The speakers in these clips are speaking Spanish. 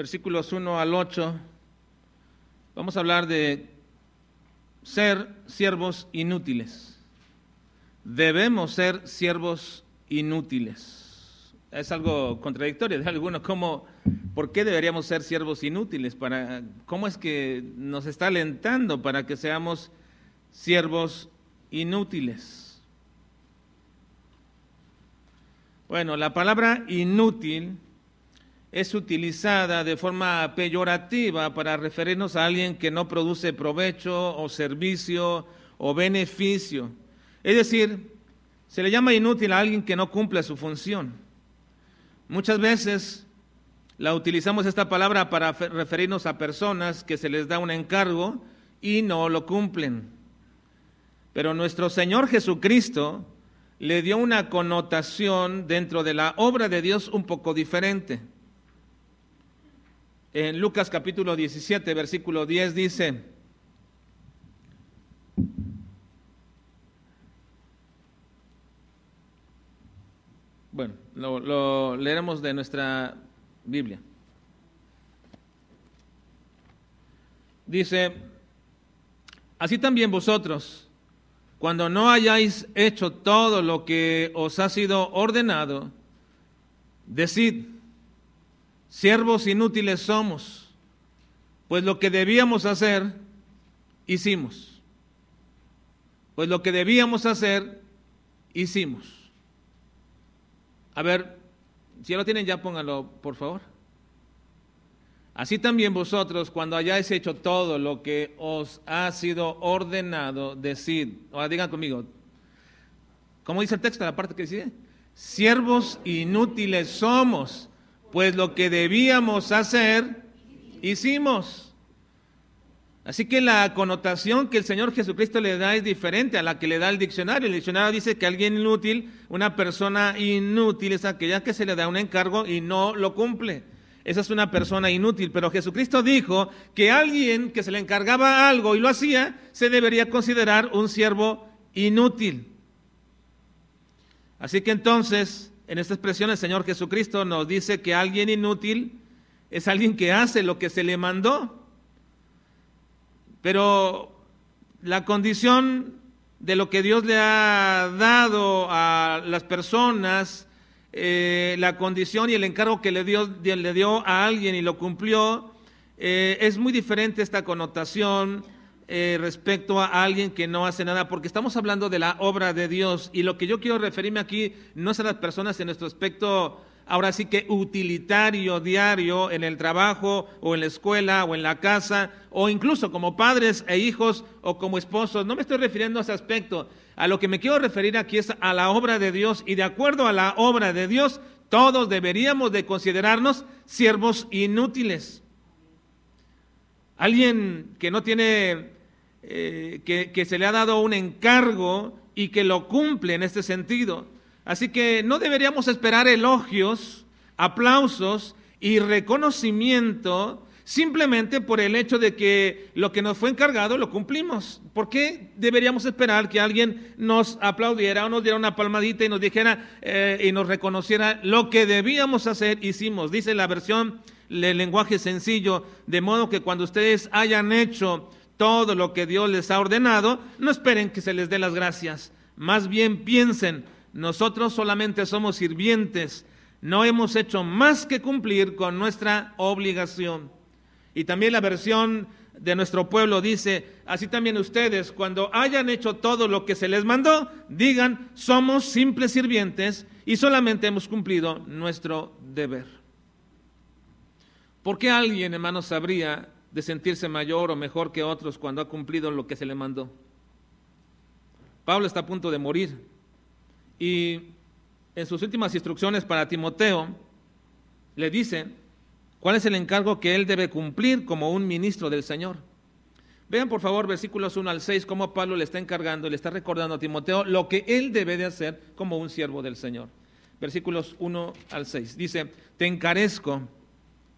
versículos 1 al 8, vamos a hablar de ser siervos inútiles. Debemos ser siervos inútiles. Es algo contradictorio de algunos, ¿cómo, ¿por qué deberíamos ser siervos inútiles? Para, ¿Cómo es que nos está alentando para que seamos siervos inútiles? Bueno, la palabra inútil es utilizada de forma peyorativa para referirnos a alguien que no produce provecho o servicio o beneficio. Es decir, se le llama inútil a alguien que no cumple su función. Muchas veces la utilizamos esta palabra para referirnos a personas que se les da un encargo y no lo cumplen. Pero nuestro Señor Jesucristo le dio una connotación dentro de la obra de Dios un poco diferente. En Lucas capítulo 17, versículo 10 dice, bueno, lo, leeremos de nuestra Biblia. Dice, así también vosotros, cuando no hayáis hecho todo lo que os ha sido ordenado, decid, Siervos inútiles somos, pues lo que debíamos hacer, hicimos. Pues lo que debíamos hacer, hicimos. A ver, si ya lo tienen ya pónganlo, por favor. Así también vosotros, cuando hayáis hecho todo lo que os ha sido ordenado, decid, o digan conmigo, ¿cómo dice el texto, la parte que dice? Siervos inútiles somos pues lo que debíamos hacer, hicimos. Así que la connotación que el Señor Jesucristo le da es diferente a la que le da el diccionario. El diccionario dice que alguien inútil, una persona inútil, es aquella que se le da un encargo y no lo cumple. Esa es una persona inútil, pero Jesucristo dijo que alguien que se le encargaba algo y lo hacía, se debería considerar un siervo inútil. Así que entonces, en esta expresión el Señor Jesucristo nos dice que alguien inútil es alguien que hace lo que se le mandó. Pero la condición de lo que Dios le ha dado a las personas, eh, la condición y el encargo que le dio, le dio a alguien y lo cumplió, eh, es muy diferente esta connotación eh, respecto a alguien que no hace nada, porque estamos hablando de la obra de Dios y lo que yo quiero referirme aquí no es a las personas en nuestro aspecto ahora sí que utilitario, diario, en el trabajo o en la escuela o en la casa, o incluso como padres e hijos o como esposos. No me estoy refiriendo a ese aspecto. A lo que me quiero referir aquí es a la obra de Dios y de acuerdo a la obra de Dios, todos deberíamos de considerarnos siervos inútiles. Alguien que no tiene eh, que, se le ha dado un encargo y que lo cumple en este sentido. Así que no deberíamos esperar elogios, aplausos y reconocimiento simplemente por el hecho de que lo que nos fue encargado lo cumplimos. ¿Por qué deberíamos esperar que alguien nos aplaudiera o nos diera una palmadita y nos dijera eh, y nos reconociera lo que debíamos hacer, hicimos? Dice la versión del lenguaje sencillo, de modo que cuando ustedes hayan hecho todo lo que Dios les ha ordenado, no esperen que se les dé las gracias. Más bien piensen, nosotros solamente somos sirvientes, no hemos hecho más que cumplir con nuestra obligación. Y también la versión de nuestro pueblo dice, así también ustedes, cuando hayan hecho todo lo que se les mandó, digan, somos simples sirvientes y solamente hemos cumplido nuestro deber. ¿Por qué alguien, hermanos, sabría de sentirse mayor o mejor que otros cuando ha cumplido lo que se le mandó. Pablo está a punto de morir y en sus últimas instrucciones para Timoteo le dice cuál es el encargo que él debe cumplir como un ministro del Señor. Vean por favor versículos 1 al 6 cómo Pablo le está encargando, le está recordando a Timoteo lo que él debe de hacer como un siervo del Señor. Versículos 1 al 6. Dice, te encarezco,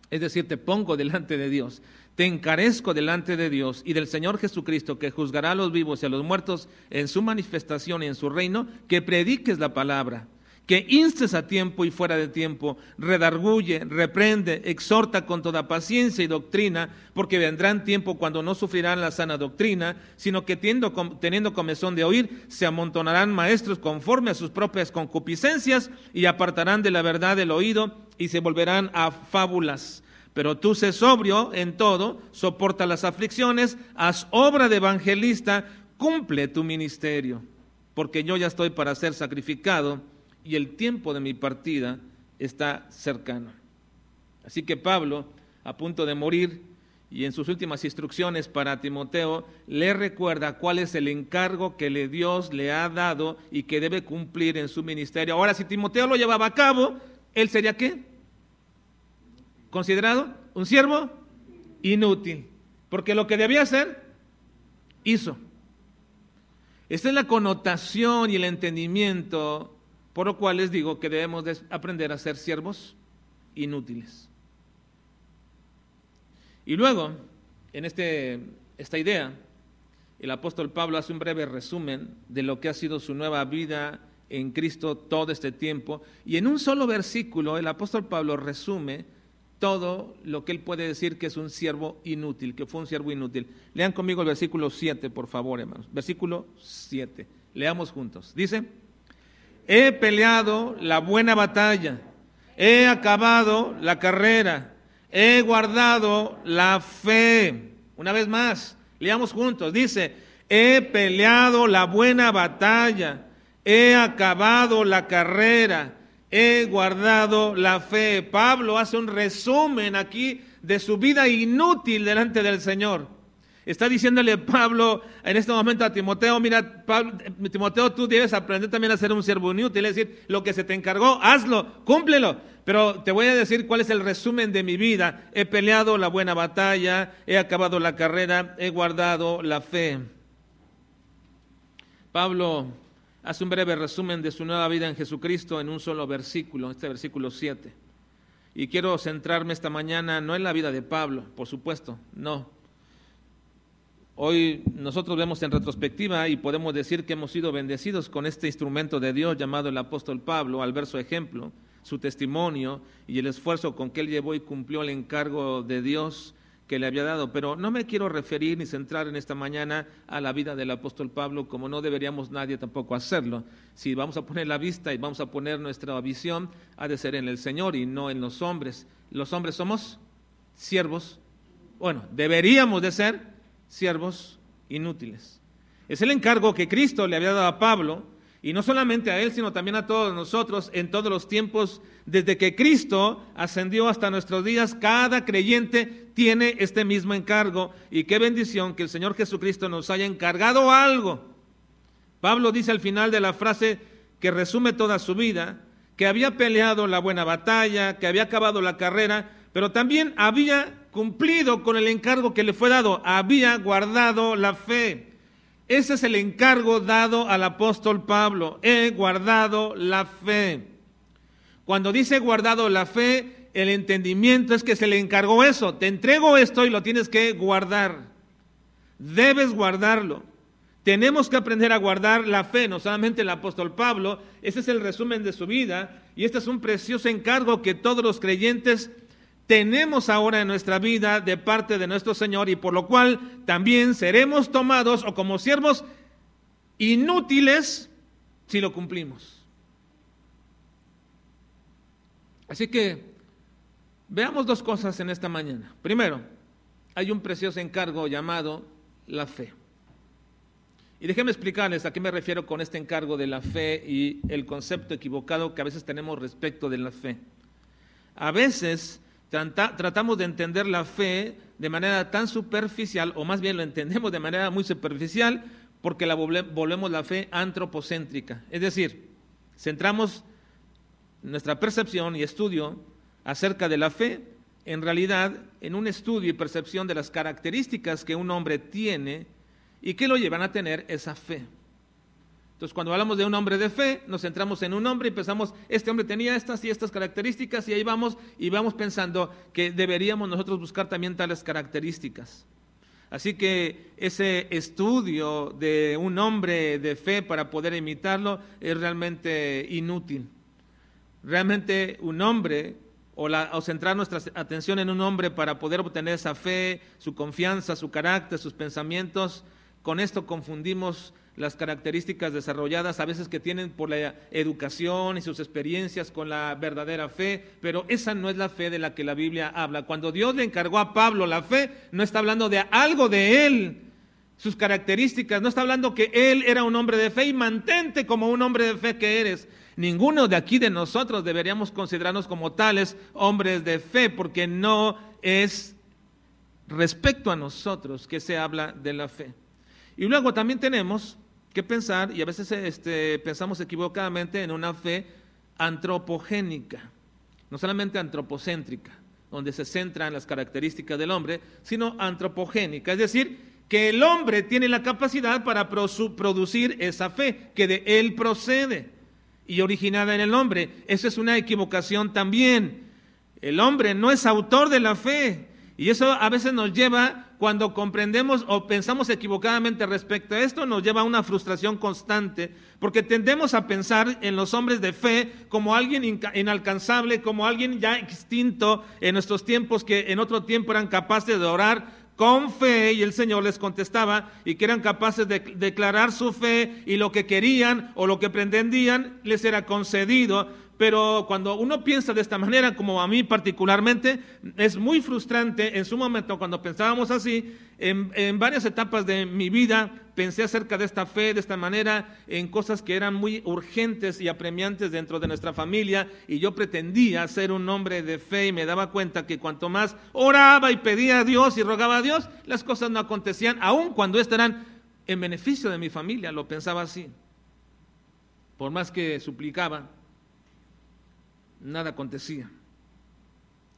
es decir, te pongo delante de Dios te encarezco delante de Dios y del Señor Jesucristo, que juzgará a los vivos y a los muertos en su manifestación y en su reino, que prediques la palabra, que instes a tiempo y fuera de tiempo, redarguye, reprende, exhorta con toda paciencia y doctrina, porque vendrán tiempo cuando no sufrirán la sana doctrina, sino que teniendo, teniendo comezón de oír, se amontonarán maestros conforme a sus propias concupiscencias y apartarán de la verdad el oído y se volverán a fábulas. Pero tú sé sobrio en todo, soporta las aflicciones, haz obra de evangelista, cumple tu ministerio, porque yo ya estoy para ser sacrificado y el tiempo de mi partida está cercano. Así que Pablo, a punto de morir, y en sus últimas instrucciones para Timoteo, le recuerda cuál es el encargo que le Dios le ha dado y que debe cumplir en su ministerio. Ahora, si Timoteo lo llevaba a cabo, ¿él sería qué? Considerado un siervo inútil, porque lo que debía hacer, hizo. Esta es la connotación y el entendimiento por lo cual les digo que debemos aprender a ser siervos inútiles. Y luego, en este, esta idea, el apóstol Pablo hace un breve resumen de lo que ha sido su nueva vida en Cristo todo este tiempo. Y en un solo versículo, el apóstol Pablo resume todo lo que él puede decir que es un siervo inútil, que fue un siervo inútil. Lean conmigo el versículo 7, por favor, hermanos. Versículo 7. Leamos juntos. Dice, he peleado la buena batalla, he acabado la carrera, he guardado la fe. Una vez más, leamos juntos, dice, he peleado la buena batalla, he acabado la carrera, he guardado la fe. Pablo hace un resumen aquí de su vida inútil delante del Señor. Está diciéndole Pablo en este momento a Timoteo, mira, Timoteo, tú debes aprender también a ser un siervo inútil, es decir, lo que se te encargó, hazlo, cúmplelo. Pero te voy a decir cuál es el resumen de mi vida. He peleado la buena batalla, he acabado la carrera, he guardado la fe. Pablo hace un breve resumen de su nueva vida en Jesucristo en un solo versículo, este versículo 7. Y quiero centrarme esta mañana no en la vida de Pablo, por supuesto, no Hoy nosotros vemos en retrospectiva y podemos decir que hemos sido bendecidos con este instrumento de Dios llamado el apóstol Pablo, al ver su ejemplo, su testimonio y el esfuerzo con que él llevó y cumplió el encargo de Dios que le había dado. Pero no me quiero referir ni centrar en esta mañana a la vida del apóstol Pablo, como no deberíamos nadie tampoco hacerlo. Si vamos a poner la vista y vamos a poner nuestra visión, ha de ser en el Señor y no en los hombres. Los hombres somos siervos. Bueno, deberíamos de ser siervos inútiles. Es el encargo que Cristo le había dado a Pablo, y no solamente a él, sino también a todos nosotros en todos los tiempos, desde que Cristo ascendió hasta nuestros días, cada creyente tiene este mismo encargo. Y qué bendición que el Señor Jesucristo nos haya encargado algo. Pablo dice al final de la frase que resume toda su vida, que había peleado la buena batalla, que había acabado la carrera, pero también había cumplido con el encargo que le fue dado, había guardado la fe. Ese es el encargo dado al apóstol Pablo, he guardado la fe. Cuando dice guardado la fe, el entendimiento es que se le encargó eso, te entrego esto y lo tienes que guardar. Debes guardarlo. Tenemos que aprender a guardar la fe, no solamente el apóstol Pablo, ese es el resumen de su vida y este es un precioso encargo que todos los creyentes tenemos ahora en nuestra vida de parte de nuestro Señor y por lo cual también seremos tomados o como siervos inútiles si lo cumplimos. Así que veamos dos cosas en esta mañana. Primero, hay un precioso encargo llamado la fe. Y déjenme explicarles a qué me refiero con este encargo de la fe y el concepto equivocado que a veces tenemos respecto de la fe. A veces tratamos de entender la fe de manera tan superficial, o más bien lo entendemos de manera muy superficial, porque la volvemos la fe antropocéntrica. Es decir, centramos nuestra percepción y estudio acerca de la fe, en realidad, en un estudio y percepción de las características que un hombre tiene y que lo llevan a tener esa fe. Entonces, cuando hablamos de un hombre de fe, nos centramos en un hombre y pensamos, este hombre tenía estas y estas características y ahí vamos y vamos pensando que deberíamos nosotros buscar también tales características. Así que ese estudio de un hombre de fe para poder imitarlo es realmente inútil. realmente un hombre o, o, centrar nuestra atención en un hombre para poder obtener esa fe, su confianza, su carácter, sus pensamientos. Con esto confundimos las características desarrolladas a veces que tienen por la educación y sus experiencias con la verdadera fe, pero esa no es la fe de la que la Biblia habla. Cuando Dios le encargó a Pablo la fe, no está hablando de algo de él, sus características, no está hablando que él era un hombre de fe y mantente como un hombre de fe que eres. Ninguno de aquí de nosotros deberíamos considerarnos como tales hombres de fe, porque no es respecto a nosotros que se habla de la fe. Y luego también tenemos que pensar, y a veces este, pensamos equivocadamente, en una fe antropogénica, no solamente antropocéntrica, donde se centran las características del hombre, sino antropogénica, es decir, que el hombre tiene la capacidad para producir esa fe, que de él procede y originada en el hombre. Eso es una equivocación también. El hombre no es autor de la fe, y eso a veces nos lleva, cuando comprendemos o pensamos equivocadamente respecto a esto, nos lleva a una frustración constante, porque tendemos a pensar en los hombres de fe como alguien inalcanzable, como alguien ya extinto en nuestros tiempos, que en otro tiempo eran capaces de orar con fe y el Señor les contestaba y que eran capaces de declarar su fe y lo que querían o lo que pretendían les era concedido pero cuando uno piensa de esta manera, como a mí particularmente, es muy frustrante. En su momento, cuando pensábamos así, en, varias etapas de mi vida, pensé acerca de esta fe, de esta manera, en cosas que eran muy urgentes y apremiantes dentro de nuestra familia, y yo pretendía ser un hombre de fe y me daba cuenta que cuanto más oraba y pedía a Dios y rogaba a Dios, las cosas no acontecían, aun cuando estas eran en beneficio de mi familia, lo pensaba así. Por más que suplicaba, nada acontecía.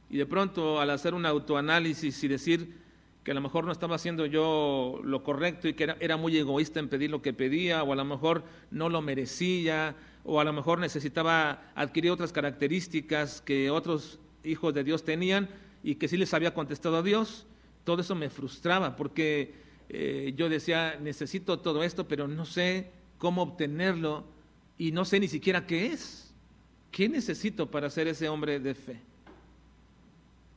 Y de pronto, al hacer un autoanálisis y decir que a lo mejor no estaba haciendo yo lo correcto y que era, muy egoísta en pedir lo que pedía, o a lo mejor no lo merecía, o a lo mejor necesitaba adquirir otras características que otros hijos de Dios tenían y que sí les había contestado a Dios, todo eso me frustraba porque eh, yo decía, necesito todo esto, pero no sé cómo obtenerlo y no sé ni siquiera qué es. ¿Qué necesito para ser ese hombre de fe?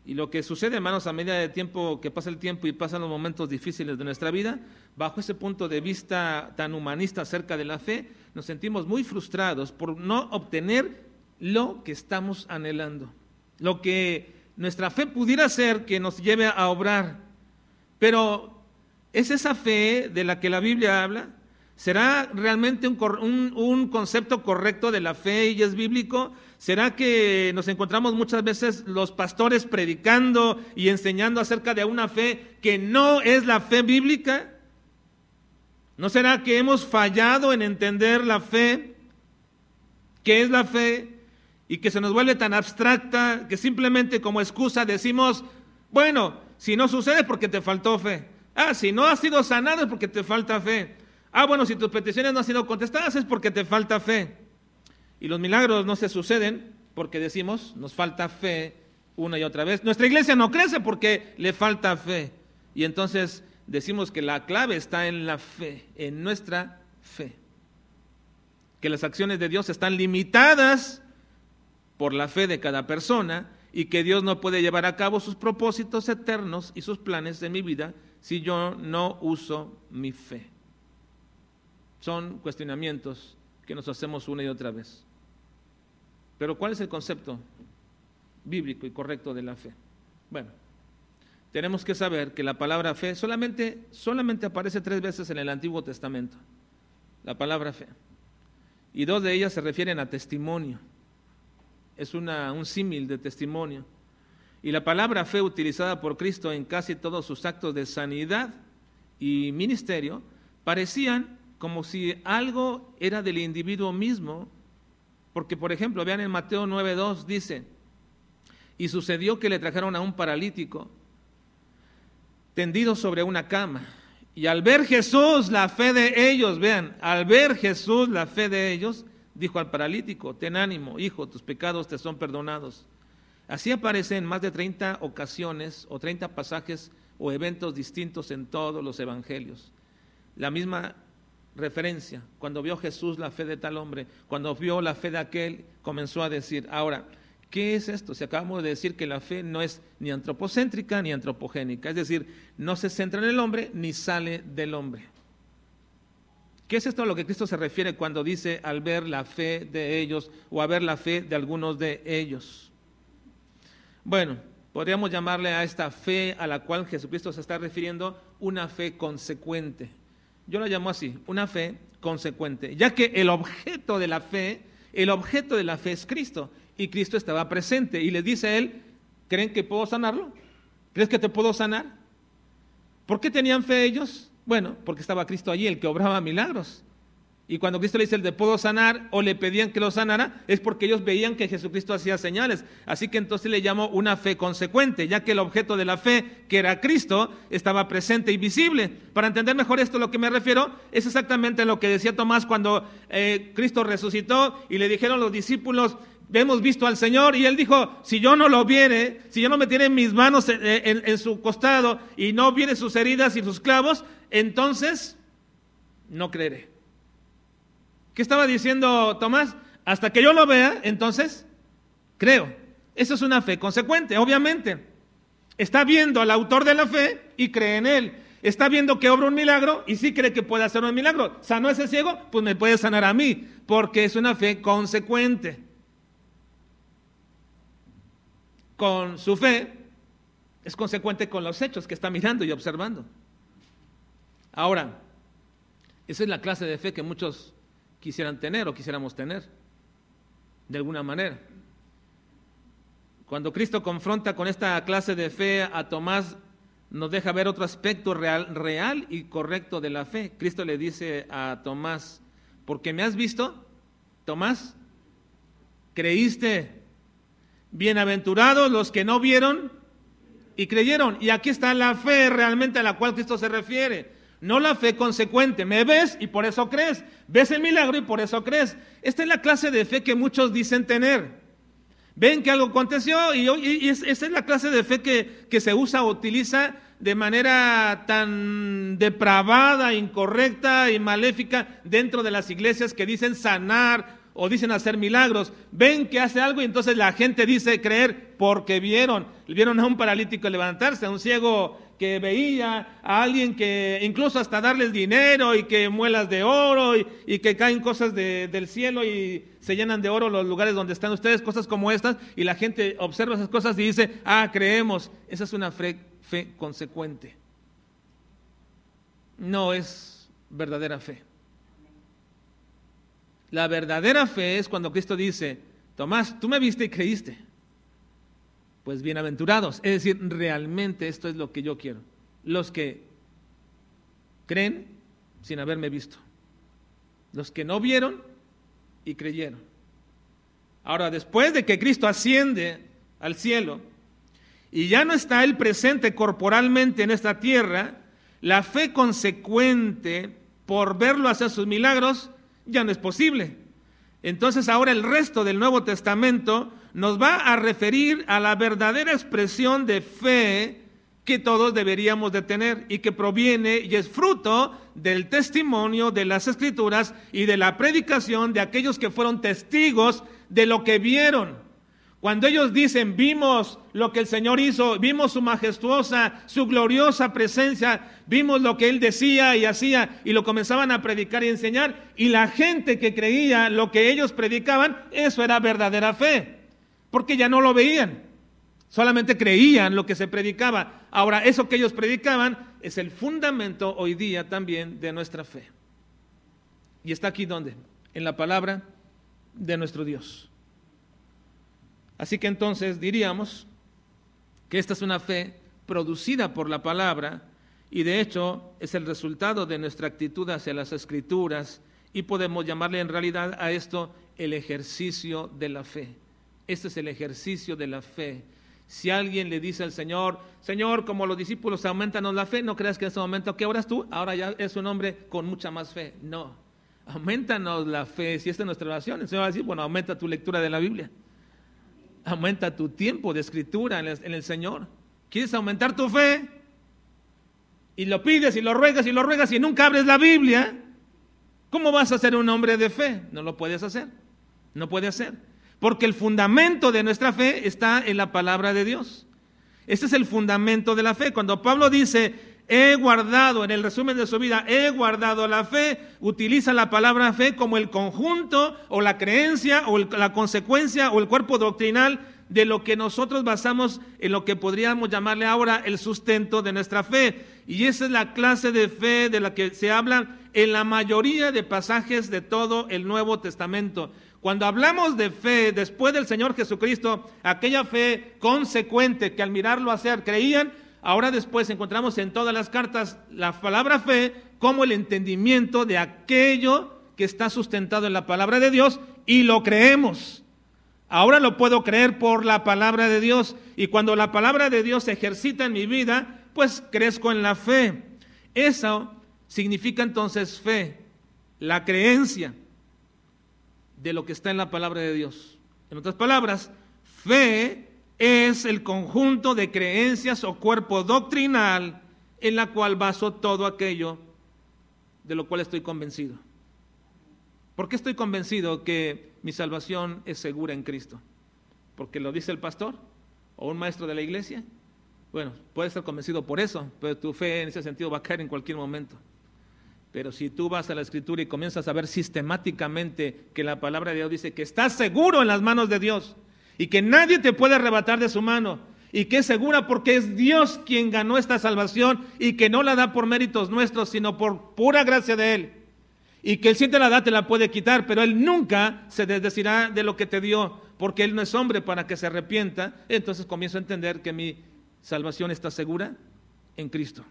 Y lo que sucede, hermanos, a medida de tiempo que pasa el tiempo y pasan los momentos difíciles de nuestra vida, bajo ese punto de vista tan humanista acerca de la fe, nos sentimos muy frustrados por no obtener lo que estamos anhelando, lo que nuestra fe pudiera ser que nos lleve a obrar. Pero ¿es esa fe de la que la Biblia habla? ¿Será realmente un, concepto correcto de la fe y es bíblico? ¿Será que nos encontramos muchas veces los pastores predicando y enseñando acerca de una fe que no es la fe bíblica? ¿No será que hemos fallado en entender la fe? ¿Qué es la fe? Y que se nos vuelve tan abstracta que simplemente como excusa decimos, bueno, si no sucede porque te faltó fe. Ah, si no has sido sanado es porque te falta fe. Ah, bueno, si tus peticiones no han sido contestadas es porque te falta fe. Y los milagros no se suceden porque decimos, nos falta fe una y otra vez. Nuestra iglesia no crece porque le falta fe. Y entonces decimos que la clave está en la fe, en nuestra fe. Que las acciones de Dios están limitadas por la fe de cada persona y que Dios no puede llevar a cabo sus propósitos eternos y sus planes en mi vida si yo no uso mi fe. Son cuestionamientos que nos hacemos una y otra vez. Pero ¿cuál es el concepto bíblico y correcto de la fe? Bueno, tenemos que saber que la palabra fe solamente, solamente aparece tres veces en el Antiguo Testamento. La palabra fe. Y dos de ellas se refieren a testimonio. Es una, un símil de testimonio. Y la palabra fe utilizada por Cristo en casi todos sus actos de sanidad y ministerio parecían como si algo era del individuo mismo, porque por ejemplo, vean en Mateo 9.2 dice, y sucedió que le trajeron a un paralítico tendido sobre una cama, y al ver Jesús la fe de ellos, vean, al ver Jesús la fe de ellos, dijo al paralítico, ten ánimo, hijo, tus pecados te son perdonados. Así aparece en más de 30 ocasiones o 30 pasajes o eventos distintos en todos los evangelios. La misma referencia. Cuando vio Jesús la fe de tal hombre, cuando vio la fe de aquel, comenzó a decir, ahora, ¿qué es esto? Si acabamos de decir que la fe no es ni antropocéntrica ni antropogénica, es decir, no se centra en el hombre ni sale del hombre. ¿Qué es esto a lo que Cristo se refiere cuando dice al ver la fe de ellos o a ver la fe de algunos de ellos? Bueno, podríamos llamarle a esta fe a la cual Jesucristo se está refiriendo una fe consecuente. Yo la llamo así, una fe consecuente, ya que el objeto de la fe, el objeto de la fe es Cristo y Cristo estaba presente y le dice a él, ¿creen que puedo sanarlo? ¿Crees que te puedo sanar? ¿Por qué tenían fe ellos? Bueno, porque estaba Cristo allí, el que obraba milagros. Y cuando Cristo le dice el de puedo sanar o le pedían que lo sanara, es porque ellos veían que Jesucristo hacía señales. Así que entonces le llamó una fe consecuente, ya que el objeto de la fe, que era Cristo, estaba presente y visible. Para entender mejor esto, lo que me refiero es exactamente lo que decía Tomás cuando eh, Cristo resucitó y le dijeron los discípulos, hemos visto al Señor y él dijo, si yo no lo viere, si yo no me tiene mis manos en, su costado y no viene sus heridas y sus clavos, entonces no creeré. ¿Qué estaba diciendo Tomás? Hasta que yo lo vea, entonces creo. Eso es una fe consecuente, obviamente. Está viendo al autor de la fe y cree en él. Está viendo que obra un milagro y sí cree que puede hacer un milagro. ¿Sanó ese ciego? Pues me puede sanar a mí, porque es una fe consecuente. Con su fe es consecuente con los hechos que está mirando y observando. Ahora, esa es la clase de fe que muchos quisieran tener o quisiéramos tener, de alguna manera. Cuando Cristo confronta con esta clase de fe a Tomás, nos deja ver otro aspecto real, real y correcto de la fe. Cristo le dice a Tomás, porque me has visto, Tomás, creíste. Bienaventurados los que no vieron y creyeron. Y aquí está la fe realmente a la cual Cristo se refiere. No la fe consecuente. Me ves y por eso crees. Ves el milagro y por eso crees. Esta es la clase de fe que muchos dicen tener. Ven que algo aconteció y, esa es la clase de fe que, que se usa o utiliza de manera tan depravada, incorrecta y maléfica dentro de las iglesias que dicen sanar o dicen hacer milagros. Ven que hace algo y entonces la gente dice creer porque vieron. Vieron a un paralítico levantarse, a un ciego que veía a alguien que incluso hasta darles dinero y que muelas de oro y, que caen cosas del cielo y se llenan de oro los lugares donde están ustedes, cosas como estas, y la gente observa esas cosas y dice, ah, creemos, esa es una fe, fe consecuente. No es verdadera fe. La verdadera fe es cuando Cristo dice, Tomás, tú me viste y creíste pues bienaventurados. Es decir, realmente esto es lo que yo quiero. Los que creen sin haberme visto. Los que no vieron y creyeron. Ahora, después de que Cristo asciende al cielo y ya no está Él presente corporalmente en esta tierra, la fe consecuente por verlo hacer sus milagros ya no es posible. Entonces ahora el resto del Nuevo Testamento nos va a referir a la verdadera expresión de fe que todos deberíamos de tener y que proviene y es fruto del testimonio de las escrituras y de la predicación de aquellos que fueron testigos de lo que vieron. Cuando ellos dicen, vimos lo que el Señor hizo, vimos su majestuosa, su gloriosa presencia, vimos lo que Él decía y hacía, y lo comenzaban a predicar y enseñar, y la gente que creía lo que ellos predicaban, eso era verdadera fe porque ya no lo veían, solamente creían lo que se predicaba. Ahora, eso que ellos predicaban es el fundamento hoy día también de nuestra fe. Y está aquí donde? En la palabra de nuestro Dios. Así que entonces diríamos que esta es una fe producida por la palabra y de hecho es el resultado de nuestra actitud hacia las escrituras y podemos llamarle en realidad a esto el ejercicio de la fe. Este es el ejercicio de la fe. Si alguien le dice al Señor, Señor, como los discípulos, aumentanos la fe, no creas que en ese momento, ¿qué oras tú? Ahora ya es un hombre con mucha más fe. No, aumentanos la fe. Si esta es nuestra oración, el Señor va a decir, bueno, aumenta tu lectura de la Biblia. Aumenta tu tiempo de escritura en el Señor. ¿Quieres aumentar tu fe? Y lo pides y lo ruegas y lo ruegas y nunca abres la Biblia. ¿Cómo vas a ser un hombre de fe? No lo puedes hacer. No puede hacer. Porque el fundamento de nuestra fe está en la palabra de Dios. Este es el fundamento de la fe. Cuando Pablo dice, he guardado, en el resumen de su vida, he guardado la fe, utiliza la palabra fe como el conjunto o la creencia o la consecuencia o el cuerpo doctrinal de lo que nosotros basamos en lo que podríamos llamarle ahora el sustento de nuestra fe. Y esa es la clase de fe de la que se habla en la mayoría de pasajes de todo el Nuevo Testamento. Cuando hablamos de fe después del Señor Jesucristo, aquella fe consecuente que al mirarlo hacer creían, ahora después encontramos en todas las cartas la palabra fe como el entendimiento de aquello que está sustentado en la palabra de Dios y lo creemos. Ahora lo puedo creer por la palabra de Dios y cuando la palabra de Dios se ejercita en mi vida, pues crezco en la fe. Eso significa entonces fe, la creencia de lo que está en la palabra de Dios. En otras palabras, fe es el conjunto de creencias o cuerpo doctrinal en la cual baso todo aquello de lo cual estoy convencido. ¿Por qué estoy convencido que mi salvación es segura en Cristo? ¿Porque lo dice el pastor o un maestro de la iglesia? Bueno, puedes estar convencido por eso, pero tu fe en ese sentido va a caer en cualquier momento. Pero si tú vas a la escritura y comienzas a ver sistemáticamente que la palabra de Dios dice que estás seguro en las manos de Dios y que nadie te puede arrebatar de su mano y que es segura porque es Dios quien ganó esta salvación y que no la da por méritos nuestros, sino por pura gracia de Él y que Él siente la da te la puede quitar, pero Él nunca se desdecirá de lo que te dio, porque Él no es hombre para que se arrepienta. Entonces comienzo a entender que mi salvación está segura en Cristo.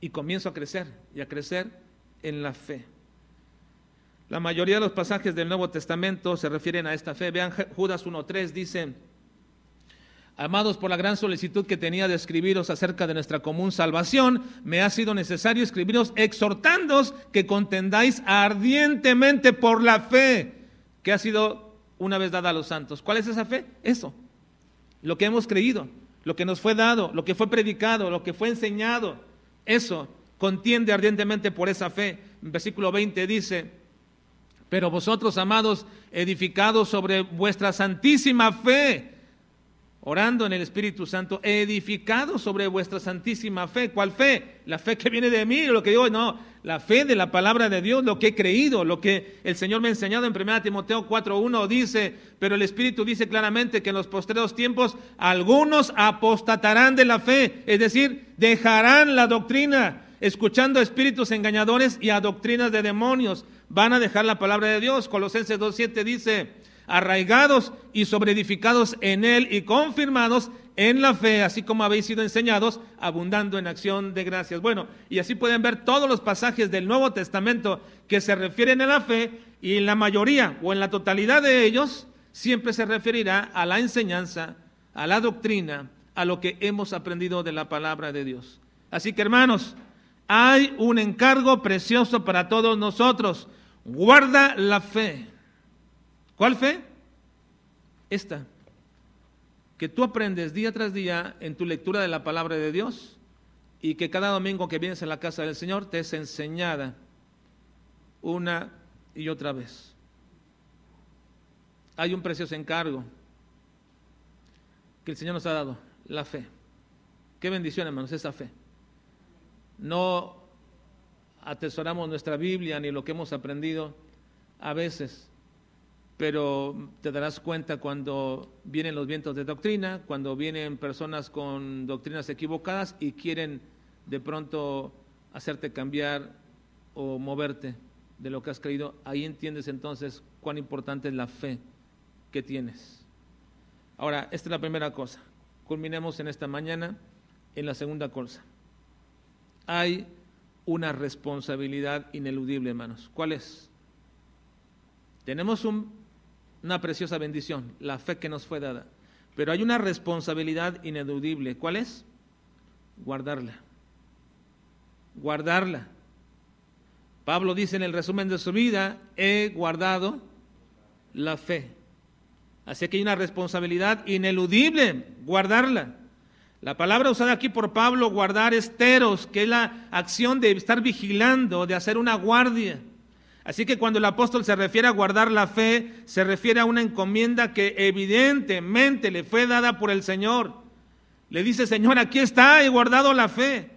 Y comienzo a crecer y a crecer en la fe. La mayoría de los pasajes del Nuevo Testamento se refieren a esta fe. Vean Judas 1.3, dice, Amados, por la gran solicitud que tenía de escribiros acerca de nuestra común salvación, me ha sido necesario escribiros exhortándoos que contendáis ardientemente por la fe que ha sido una vez dada a los santos. ¿Cuál es esa fe? Eso, lo que hemos creído, lo que nos fue dado, lo que fue predicado, lo que fue enseñado. Eso, contiende ardientemente por esa fe. Versículo 20 dice, pero vosotros, amados, edificados sobre vuestra santísima fe, orando en el Espíritu Santo, edificado sobre vuestra santísima fe. ¿Cuál fe? La fe que viene de mí, lo que digo, no, la fe de la palabra de Dios, lo que he creído, lo que el Señor me ha enseñado en 1 Timoteo 4.1 dice, pero el Espíritu dice claramente que en los postreros tiempos algunos apostatarán de la fe, es decir, dejarán la doctrina, escuchando a espíritus engañadores y a doctrinas de demonios, van a dejar la palabra de Dios. Colosenses 2.7 dice, arraigados y sobreedificados en él y confirmados en la fe, así como habéis sido enseñados, abundando en acción de gracias. Bueno, y así pueden ver todos los pasajes del Nuevo Testamento que se refieren a la fe y en la mayoría o en la totalidad de ellos siempre se referirá a la enseñanza, a la doctrina, a lo que hemos aprendido de la palabra de Dios. Así que hermanos, hay un encargo precioso para todos nosotros. Guarda la fe. ¿Cuál fe? Esta, que tú aprendes día tras día en tu lectura de la palabra de Dios y que cada domingo que vienes a la casa del Señor te es enseñada una y otra vez. Hay un precioso encargo que el Señor nos ha dado, la fe. Qué bendición, hermanos, esa fe. No atesoramos nuestra Biblia ni lo que hemos aprendido a veces pero te darás cuenta cuando vienen los vientos de doctrina, cuando vienen personas con doctrinas equivocadas y quieren de pronto hacerte cambiar o moverte de lo que has creído, ahí entiendes entonces cuán importante es la fe que tienes. Ahora, esta es la primera cosa. Culminemos en esta mañana en la segunda cosa. Hay una responsabilidad ineludible, hermanos. ¿Cuál es? Tenemos un una preciosa bendición, la fe que nos fue dada. Pero hay una responsabilidad ineludible. ¿Cuál es? Guardarla. Guardarla. Pablo dice en el resumen de su vida, he guardado la fe. Así que hay una responsabilidad ineludible, guardarla. La palabra usada aquí por Pablo, guardar esteros, que es la acción de estar vigilando, de hacer una guardia. Así que cuando el apóstol se refiere a guardar la fe, se refiere a una encomienda que evidentemente le fue dada por el Señor. Le dice, Señor, aquí está, he guardado la fe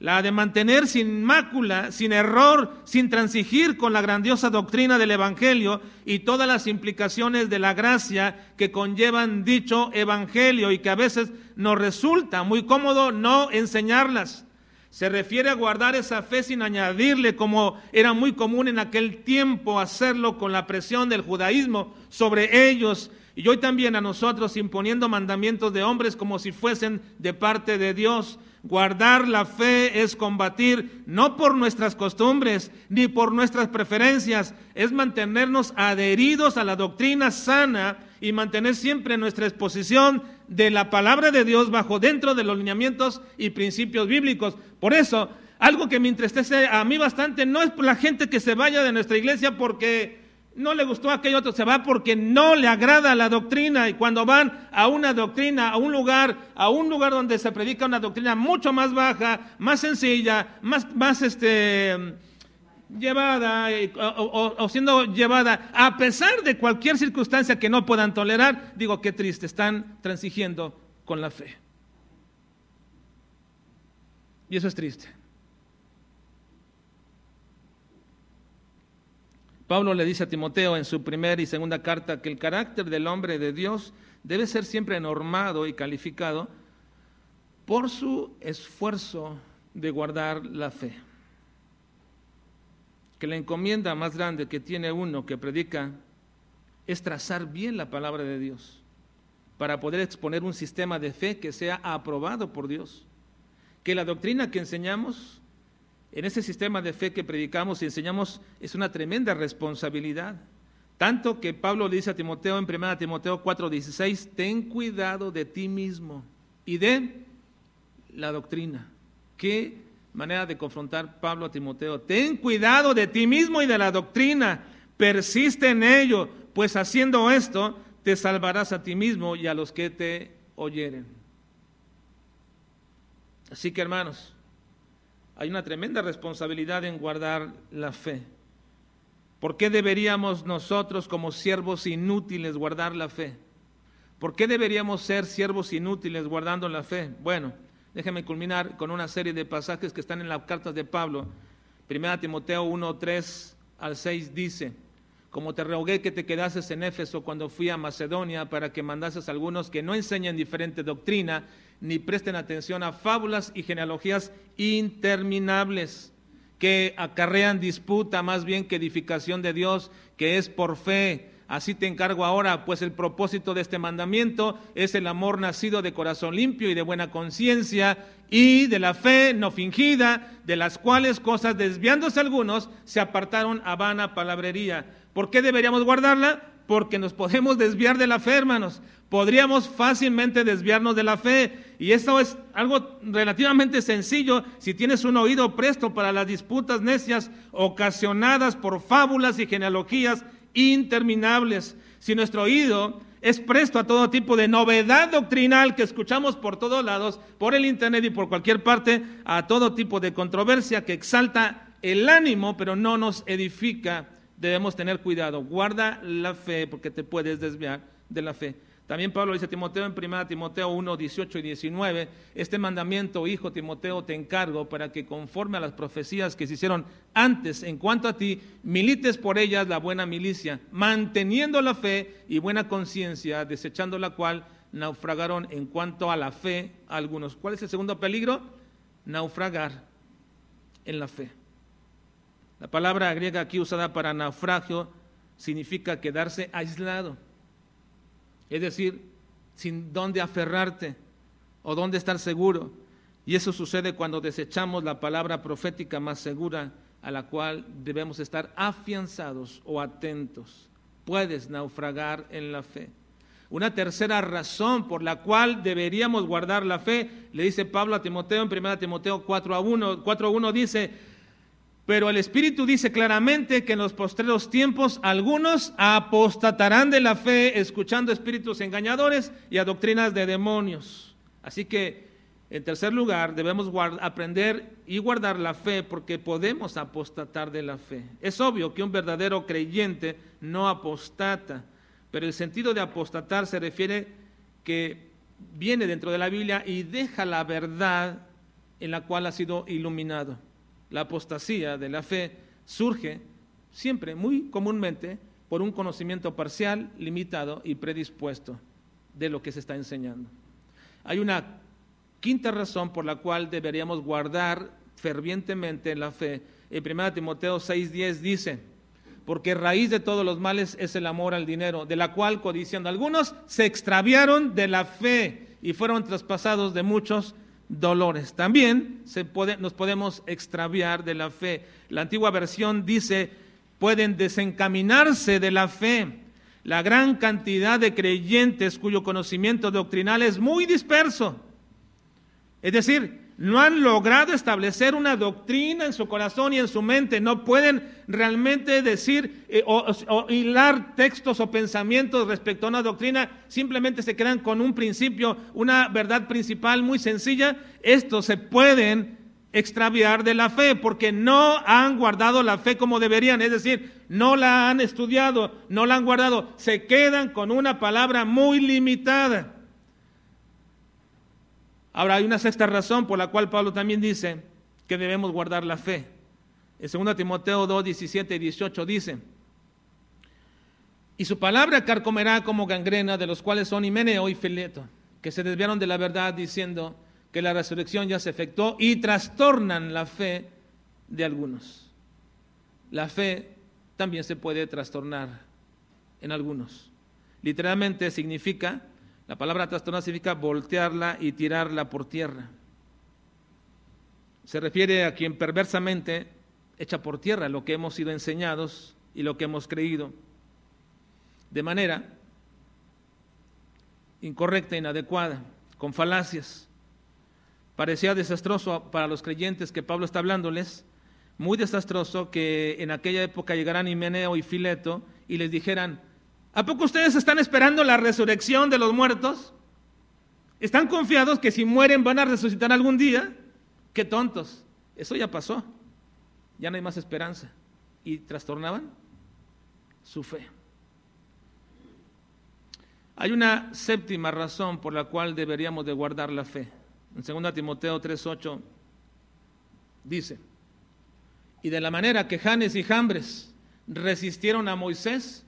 la de mantener sin mácula, sin error, sin transigir con la grandiosa doctrina del Evangelio y todas las implicaciones de la gracia que conllevan dicho Evangelio y que a veces nos resulta muy cómodo no enseñarlas. Se refiere a guardar esa fe sin añadirle, como era muy común en aquel tiempo hacerlo con la presión del judaísmo sobre ellos y hoy también a nosotros imponiendo mandamientos de hombres como si fuesen de parte de Dios. Guardar la fe es combatir no por nuestras costumbres ni por nuestras preferencias, es mantenernos adheridos a la doctrina sana y mantener siempre nuestra exposición de la palabra de Dios bajo dentro de los lineamientos y principios bíblicos. Por eso, algo que me entristece a mí bastante no es la gente que se vaya de nuestra iglesia porque no le gustó aquello otro, se va porque no le agrada la doctrina y cuando van a una doctrina, a un lugar, a un lugar donde se predica una doctrina mucho más baja, más sencilla, más, más este, llevada o, o, siendo llevada a pesar de cualquier circunstancia que no puedan tolerar, digo qué triste, están transigiendo con la fe. Y eso es triste. Pablo le dice a Timoteo en su primera y segunda carta que el carácter del hombre de Dios debe ser siempre normado y calificado por su esfuerzo de guardar la fe. Que la encomienda más grande que tiene uno que predica es trazar bien la palabra de Dios para poder exponer un sistema de fe que sea aprobado por Dios. Que la doctrina que enseñamos en ese sistema de fe que predicamos y enseñamos es una tremenda responsabilidad. Tanto que Pablo le dice a Timoteo en 1 Timoteo 4:16, ten cuidado de ti mismo y de la doctrina. Qué manera de confrontar Pablo a Timoteo. Ten cuidado de ti mismo y de la doctrina. Persiste en ello, pues haciendo esto te salvarás a ti mismo y a los que te oyeren. Así que hermanos, hay una tremenda responsabilidad en guardar la fe. ¿Por qué deberíamos nosotros como siervos inútiles guardar la fe? ¿Por qué deberíamos ser siervos inútiles guardando la fe? Bueno, déjeme culminar con una serie de pasajes que están en las cartas de Pablo. Primera Timoteo 1, 3 al 6 dice, como te rogué que te quedases en Éfeso cuando fui a Macedonia para que mandases a algunos que no enseñen diferente doctrina, ni presten atención a fábulas y genealogías interminables que acarrean disputa más bien que edificación de Dios, que es por fe. Así te encargo ahora, pues el propósito de este mandamiento es el amor nacido de corazón limpio y de buena conciencia y de la fe no fingida, de las cuales cosas desviándose algunos se apartaron a vana palabrería. ¿Por qué deberíamos guardarla? Porque nos podemos desviar de la fe, hermanos podríamos fácilmente desviarnos de la fe. Y eso es algo relativamente sencillo si tienes un oído presto para las disputas necias ocasionadas por fábulas y genealogías interminables. Si nuestro oído es presto a todo tipo de novedad doctrinal que escuchamos por todos lados, por el Internet y por cualquier parte, a todo tipo de controversia que exalta el ánimo, pero no nos edifica, debemos tener cuidado. Guarda la fe porque te puedes desviar de la fe. También Pablo dice a Timoteo en 1 Timoteo 1, 18 y 19, este mandamiento, hijo Timoteo, te encargo para que conforme a las profecías que se hicieron antes en cuanto a ti, milites por ellas la buena milicia, manteniendo la fe y buena conciencia, desechando la cual naufragaron en cuanto a la fe algunos. ¿Cuál es el segundo peligro? Naufragar en la fe. La palabra griega aquí usada para naufragio significa quedarse aislado es decir, sin dónde aferrarte o dónde estar seguro. Y eso sucede cuando desechamos la palabra profética más segura a la cual debemos estar afianzados o atentos. Puedes naufragar en la fe. Una tercera razón por la cual deberíamos guardar la fe, le dice Pablo a Timoteo en 1 Timoteo 4 a 1, 4 a 1 dice, pero el Espíritu dice claramente que en los postreros tiempos algunos apostatarán de la fe escuchando espíritus engañadores y a doctrinas de demonios. Así que En tercer lugar, debemos aprender y guardar la fe porque podemos apostatar de la fe. Es obvio que un verdadero creyente no apostata, pero el sentido de apostatar se refiere que viene dentro de la Biblia y deja la verdad en la cual ha sido iluminado. La apostasía de la fe surge siempre, muy comúnmente, por un conocimiento parcial, limitado y predispuesto de lo que se está enseñando. Hay una quinta razón por la cual deberíamos guardar fervientemente la fe. En 1 Timoteo 6:10 dice, porque raíz de todos los males es el amor al dinero, de la cual codiciando algunos se extraviaron de la fe y fueron traspasados de muchos dolores. También se puede, nos podemos extraviar de la fe. La antigua versión dice, pueden desencaminarse de la fe. La gran cantidad de creyentes cuyo conocimiento doctrinal es muy disperso es decir, no han logrado establecer una doctrina en su corazón y en su mente, no pueden realmente decir eh, o, hilar textos o pensamientos respecto a una doctrina, simplemente se quedan con un principio, una verdad principal muy sencilla, estos se pueden extraviar de la fe porque no han guardado la fe como deberían, es decir, no la han estudiado, no la han guardado, se quedan con una palabra muy limitada. Ahora hay una sexta razón por la cual Pablo también dice que debemos guardar la fe. En 2 Timoteo 2, 17 y 18 dice, y su palabra carcomerá como gangrena, de los cuales son Himeneo y Fileto, que se desviaron de la verdad diciendo que la resurrección ya se efectuó y trastornan la fe de algunos. La fe también se puede trastornar en algunos. Literalmente significa la palabra trastornar significa voltearla y tirarla por tierra. Se refiere a quien perversamente echa por tierra lo que hemos sido enseñados y lo que hemos creído. De manera incorrecta, inadecuada, con falacias. Parecía desastroso para los creyentes que Pablo está hablándoles, muy desastroso que en aquella época llegaran Himeneo y Fileto y les dijeran, ¿A poco ustedes están esperando la resurrección de los muertos? ¿Están confiados que si mueren van a resucitar algún día? Qué tontos. Eso ya pasó. Ya no hay más esperanza. Y trastornaban su fe. Hay una séptima razón por la cual deberíamos de guardar la fe. En 2 Timoteo 3:8 dice, y de la manera que Janes y Jambres resistieron a Moisés,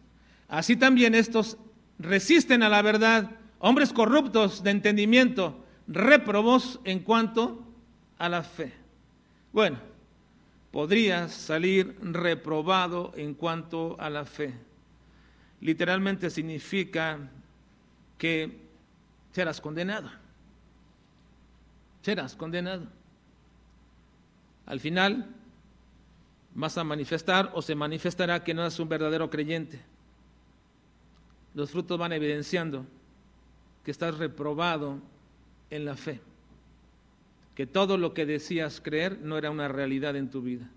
Así también estos resisten a la verdad, hombres corruptos de entendimiento, reprobos en cuanto a la fe. Bueno, podrías salir reprobado en cuanto a la fe. Literalmente significa que serás condenado. Serás condenado. Al final vas a manifestar o se manifestará que no eres un verdadero creyente los frutos van evidenciando que estás reprobado en la fe, que todo lo que decías creer no era una realidad en tu vida,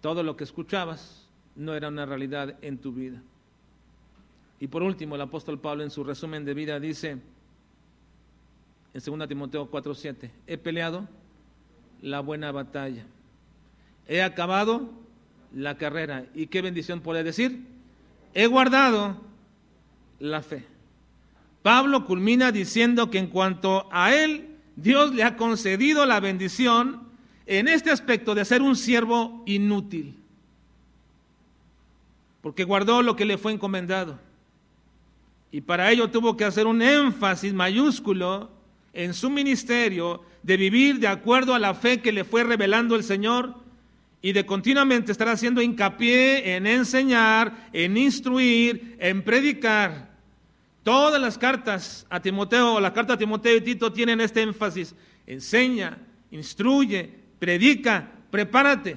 todo lo que escuchabas no era una realidad en tu vida. Y por último, el apóstol Pablo en su resumen de vida dice en 2 Timoteo 4:7, he peleado la buena batalla, he acabado la carrera. ¿Y qué bendición puede decir? He guardado la fe. Pablo culmina diciendo que en cuanto a él, Dios le ha concedido la bendición en este aspecto de ser un siervo inútil, porque guardó lo que le fue encomendado. Y para ello tuvo que hacer un énfasis mayúsculo en su ministerio de vivir de acuerdo a la fe que le fue revelando el Señor y de continuamente estar haciendo hincapié en enseñar, en instruir, en predicar. Todas las cartas a Timoteo, la carta a Timoteo y Tito tienen este énfasis. Enseña, instruye, predica, prepárate.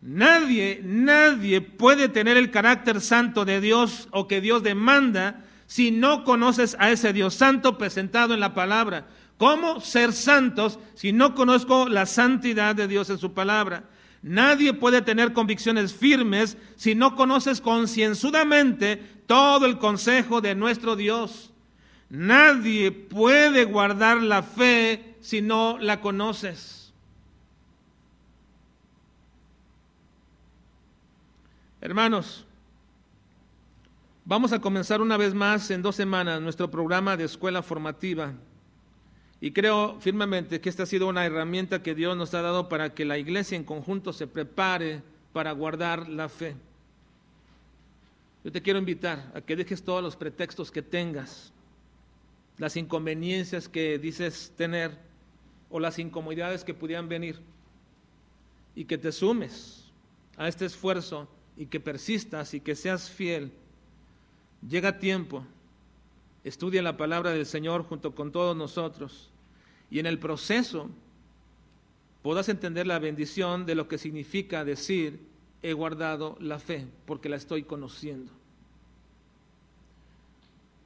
Nadie, nadie puede tener el carácter santo de Dios o que Dios demanda si no conoces a ese Dios santo presentado en la palabra. ¿Cómo ser santos si no conozco la santidad de Dios en su palabra? Nadie puede tener convicciones firmes si no conoces concienzudamente todo el consejo de nuestro Dios. Nadie puede guardar la fe si no la conoces. Hermanos, vamos a comenzar una vez más en dos semanas nuestro programa de escuela formativa. Y creo firmemente que esta ha sido una herramienta que Dios nos ha dado para que la iglesia en conjunto se prepare para guardar la fe. Yo te quiero invitar a que dejes todos los pretextos que tengas, las inconveniencias que dices tener o las incomodidades que pudieran venir y que te sumes a este esfuerzo y que persistas y que seas fiel. Llega tiempo, estudia la palabra del Señor junto con todos nosotros y en el proceso puedas entender la bendición de lo que significa decir, he guardado la fe porque la estoy conociendo.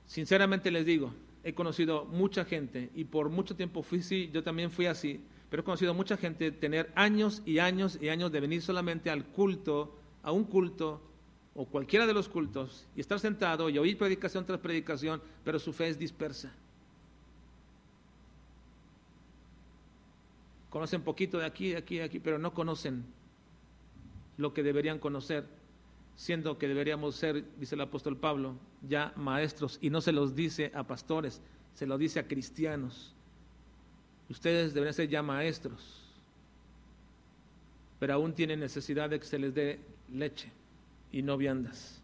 Sinceramente les digo, he conocido mucha gente y por mucho tiempo fui así, yo también fui así, pero he conocido mucha gente tener años y años y años de venir solamente al culto, a un culto o cualquiera de los cultos y estar sentado y oír predicación tras predicación, pero su fe es dispersa. Conocen poquito de aquí, de aquí, de aquí, pero no conocen lo que deberían conocer, siendo que deberíamos ser, dice el apóstol Pablo, ya maestros, y no se los dice a pastores, se lo dice a cristianos. Ustedes deberían ser ya maestros, pero aún tienen necesidad de que se les dé leche y no viandas.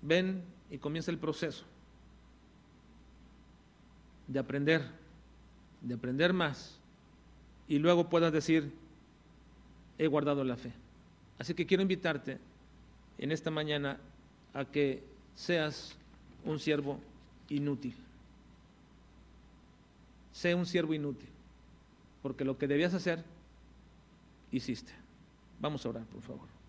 Ven y comienza el proceso de aprender de aprender más y luego puedas decir, he guardado la fe. Así que quiero invitarte en esta mañana a que seas un siervo inútil. Sé un siervo inútil, porque lo que debías hacer, hiciste. Vamos a orar, por favor.